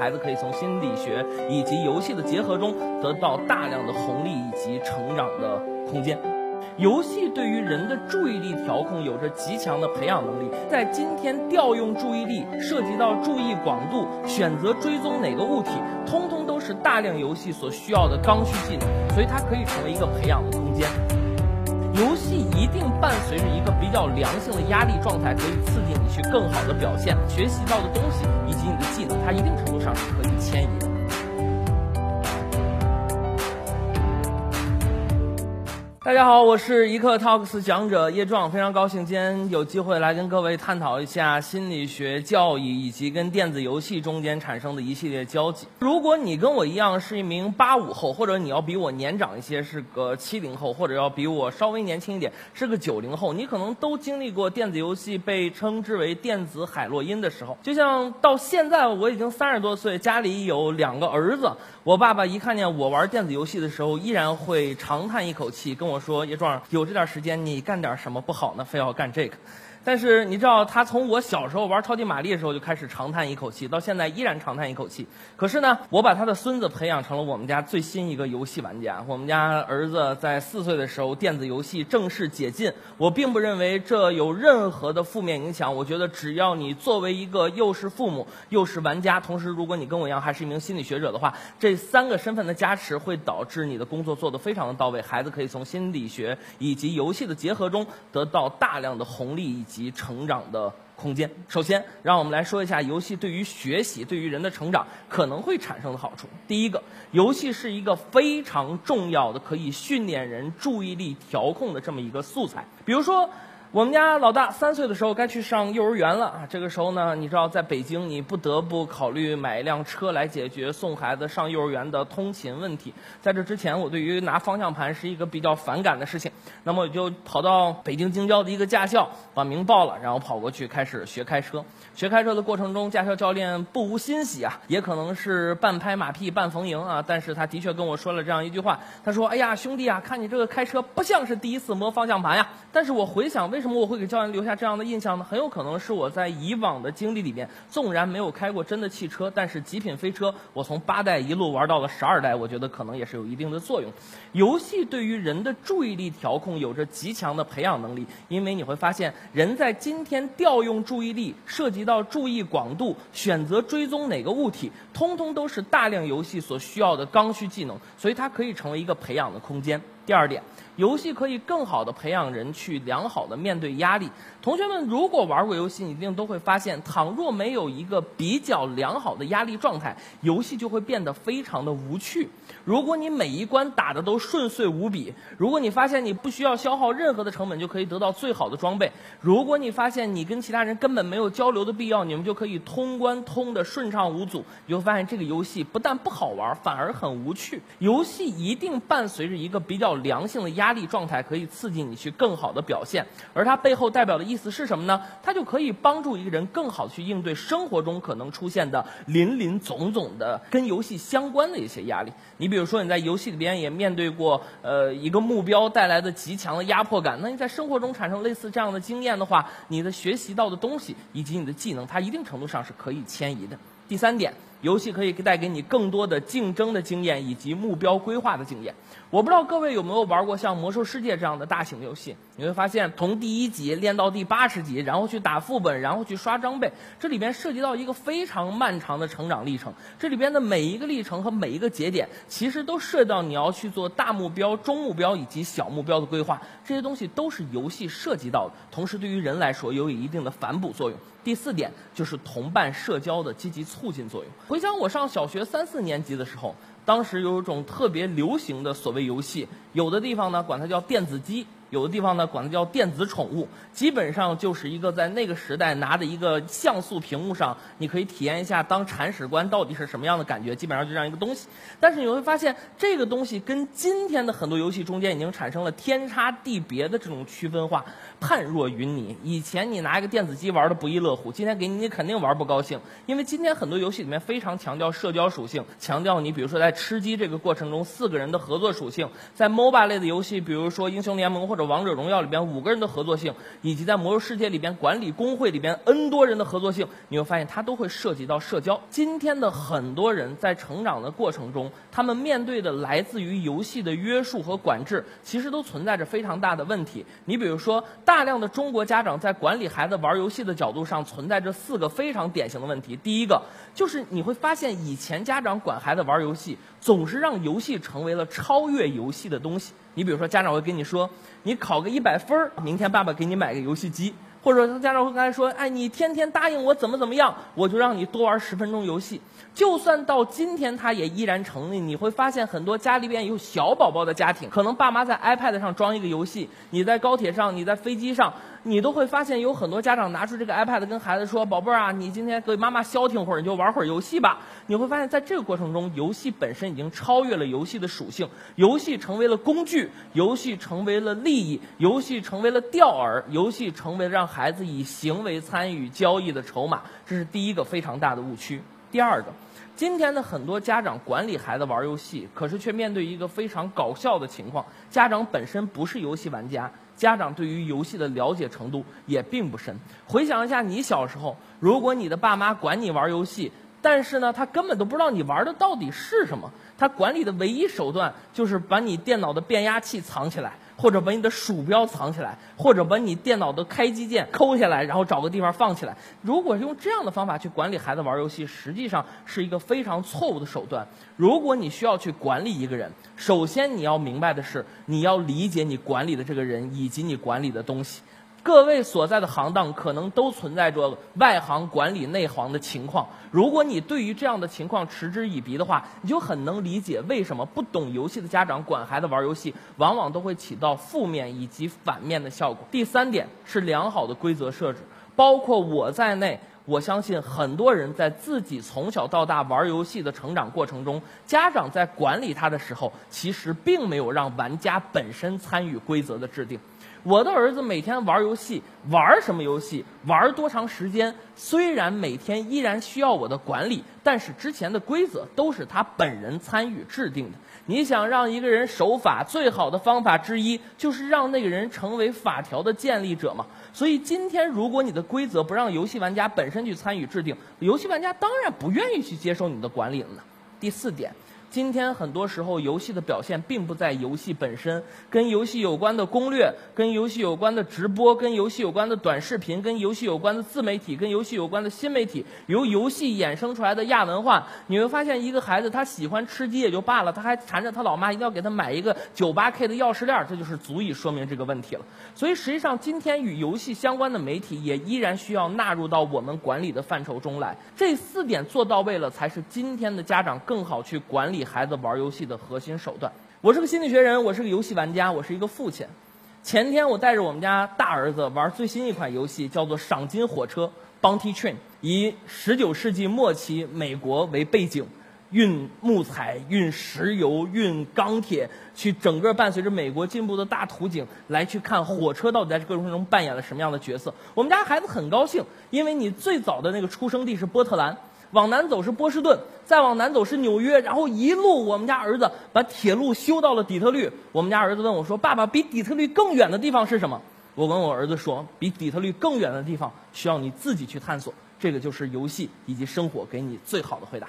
孩子可以从心理学以及游戏的结合中得到大量的红利以及成长的空间。游戏对于人的注意力调控有着极强的培养能力，在今天调用注意力涉及到注意广度、选择追踪哪个物体，通通都是大量游戏所需要的刚需技能，所以它可以成为一个培养的空间。游戏一定伴随着一个比较良性的压力状态，可以刺激你去更好的表现，学习到的东西以及你的技能，它一定程度上是可以迁移的。大家好，我是一刻 Talks 讲者叶壮，非常高兴今天有机会来跟各位探讨一下心理学教育以及跟电子游戏中间产生的一系列交集。如果你跟我一样是一名八五后，或者你要比我年长一些，是个七零后，或者要比我稍微年轻一点，是个九零后，你可能都经历过电子游戏被称之为电子海洛因的时候。就像到现在我已经三十多岁，家里有两个儿子，我爸爸一看见我玩电子游戏的时候，依然会长叹一口气，跟我。说叶壮有这点时间，你干点什么不好呢？非要干这个。但是你知道，他从我小时候玩超级玛丽的时候就开始长叹一口气，到现在依然长叹一口气。可是呢，我把他的孙子培养成了我们家最新一个游戏玩家。我们家儿子在四岁的时候，电子游戏正式解禁。我并不认为这有任何的负面影响。我觉得，只要你作为一个又是父母又是玩家，同时如果你跟我一样还是一名心理学者的话，这三个身份的加持会导致你的工作做得非常的到位。孩子可以从心理学以及游戏的结合中得到大量的红利以。及成长的空间。首先，让我们来说一下游戏对于学习、对于人的成长可能会产生的好处。第一个，游戏是一个非常重要的可以训练人注意力调控的这么一个素材。比如说。我们家老大三岁的时候该去上幼儿园了啊！这个时候呢，你知道在北京，你不得不考虑买一辆车来解决送孩子上幼儿园的通勤问题。在这之前，我对于拿方向盘是一个比较反感的事情。那么我就跑到北京京郊的一个驾校，把名报了，然后跑过去开始学开车。学开车的过程中，驾校教练不无欣喜啊，也可能是半拍马屁半逢迎啊，但是他的确跟我说了这样一句话，他说：“哎呀，兄弟啊，看你这个开车不像是第一次摸方向盘呀。”但是我回想为。为什么我会给教练留下这样的印象呢？很有可能是我在以往的经历里面，纵然没有开过真的汽车，但是极品飞车，我从八代一路玩到了十二代，我觉得可能也是有一定的作用。游戏对于人的注意力调控有着极强的培养能力，因为你会发现，人在今天调用注意力，涉及到注意广度、选择追踪哪个物体，通通都是大量游戏所需要的刚需技能，所以它可以成为一个培养的空间。第二点，游戏可以更好的培养人去良好的面对压力。同学们，如果玩过游戏，你一定都会发现，倘若没有一个比较良好的压力状态，游戏就会变得非常的无趣。如果你每一关打的都顺遂无比，如果你发现你不需要消耗任何的成本就可以得到最好的装备，如果你发现你跟其他人根本没有交流的必要，你们就可以通关通的顺畅无阻，你会发现这个游戏不但不好玩，反而很无趣。游戏一定伴随着一个比较。良性的压力状态可以刺激你去更好的表现，而它背后代表的意思是什么呢？它就可以帮助一个人更好去应对生活中可能出现的林林总总的跟游戏相关的一些压力。你比如说你在游戏里边也面对过呃一个目标带来的极强的压迫感，那你在生活中产生类似这样的经验的话，你的学习到的东西以及你的技能，它一定程度上是可以迁移的。第三点。游戏可以带给你更多的竞争的经验以及目标规划的经验。我不知道各位有没有玩过像《魔兽世界》这样的大型游戏？你会发现，从第一级练到第八十级，然后去打副本，然后去刷装备，这里边涉及到一个非常漫长的成长历程。这里边的每一个历程和每一个节点，其实都涉及到你要去做大目标、中目标以及小目标的规划。这些东西都是游戏涉及到的，同时对于人来说，有一定的反哺作用。第四点就是同伴社交的积极促进作用。回想我上小学三四年级的时候，当时有一种特别流行的所谓游戏，有的地方呢管它叫电子机。有的地方呢，管它叫电子宠物，基本上就是一个在那个时代拿着一个像素屏幕上，你可以体验一下当铲屎官到底是什么样的感觉。基本上就这样一个东西，但是你会发现这个东西跟今天的很多游戏中间已经产生了天差地别的这种区分化，判若云泥。以前你拿一个电子机玩的不亦乐乎，今天给你你肯定玩不高兴，因为今天很多游戏里面非常强调社交属性，强调你比如说在吃鸡这个过程中四个人的合作属性，在 MOBA 类的游戏，比如说英雄联盟或者王者荣耀里边五个人的合作性，以及在魔兽世界里边管理工会里边 N 多人的合作性，你会发现它都会涉及到社交。今天的很多人在成长的过程中，他们面对的来自于游戏的约束和管制，其实都存在着非常大的问题。你比如说，大量的中国家长在管理孩子玩游戏的角度上，存在着四个非常典型的问题。第一个就是你会发现，以前家长管孩子玩游戏，总是让游戏成为了超越游戏的东西。你比如说，家长会跟你说，你考个一百分，明天爸爸给你买个游戏机。或者家长会刚才说，哎，你天天答应我怎么怎么样，我就让你多玩十分钟游戏。就算到今天，他也依然成立。你会发现，很多家里边有小宝宝的家庭，可能爸妈在 iPad 上装一个游戏，你在高铁上，你在飞机上。你都会发现有很多家长拿出这个 iPad 跟孩子说：“宝贝儿啊，你今天给妈妈消停会儿，你就玩会儿游戏吧。”你会发现在这个过程中，游戏本身已经超越了游戏的属性，游戏成为了工具，游戏成为了利益，游戏成为了钓饵，游戏成为了让孩子以行为参与交易的筹码。这是第一个非常大的误区。第二个，今天的很多家长管理孩子玩游戏，可是却面对一个非常搞笑的情况：家长本身不是游戏玩家。家长对于游戏的了解程度也并不深。回想一下，你小时候，如果你的爸妈管你玩游戏，但是呢，他根本都不知道你玩的到底是什么，他管理的唯一手段就是把你电脑的变压器藏起来。或者把你的鼠标藏起来，或者把你电脑的开机键抠下来，然后找个地方放起来。如果用这样的方法去管理孩子玩游戏，实际上是一个非常错误的手段。如果你需要去管理一个人，首先你要明白的是，你要理解你管理的这个人以及你管理的东西。各位所在的行当可能都存在着外行管理内行的情况。如果你对于这样的情况嗤之以鼻的话，你就很能理解为什么不懂游戏的家长管孩子玩游戏，往往都会起到负面以及反面的效果。第三点是良好的规则设置，包括我在内，我相信很多人在自己从小到大玩游戏的成长过程中，家长在管理他的时候，其实并没有让玩家本身参与规则的制定。我的儿子每天玩游戏，玩什么游戏，玩多长时间？虽然每天依然需要我的管理，但是之前的规则都是他本人参与制定的。你想让一个人守法，最好的方法之一就是让那个人成为法条的建立者嘛。所以今天，如果你的规则不让游戏玩家本身去参与制定，游戏玩家当然不愿意去接受你的管理了呢。第四点。今天很多时候，游戏的表现并不在游戏本身，跟游戏有关的攻略、跟游戏有关的直播、跟游戏有关的短视频、跟游戏有关的自媒体、跟游戏有关的新媒体，由游戏衍生出来的亚文化，你会发现，一个孩子他喜欢吃鸡也就罢了，他还缠着他老妈一定要给他买一个九八 K 的钥匙链，这就是足以说明这个问题了。所以，实际上今天与游戏相关的媒体也依然需要纳入到我们管理的范畴中来。这四点做到位了，才是今天的家长更好去管理。孩子玩游戏的核心手段。我是个心理学人，我是个游戏玩家，我是一个父亲。前天我带着我们家大儿子玩最新一款游戏，叫做《赏金火车》（Bounty Train），以十九世纪末期美国为背景，运木材、运石油、运钢铁，去整个伴随着美国进步的大图景，来去看火车到底在这个过程中扮演了什么样的角色。我们家孩子很高兴，因为你最早的那个出生地是波特兰。往南走是波士顿，再往南走是纽约，然后一路我们家儿子把铁路修到了底特律。我们家儿子问我说：“爸爸，比底特律更远的地方是什么？”我跟我儿子说：“比底特律更远的地方需要你自己去探索。”这个就是游戏以及生活给你最好的回答。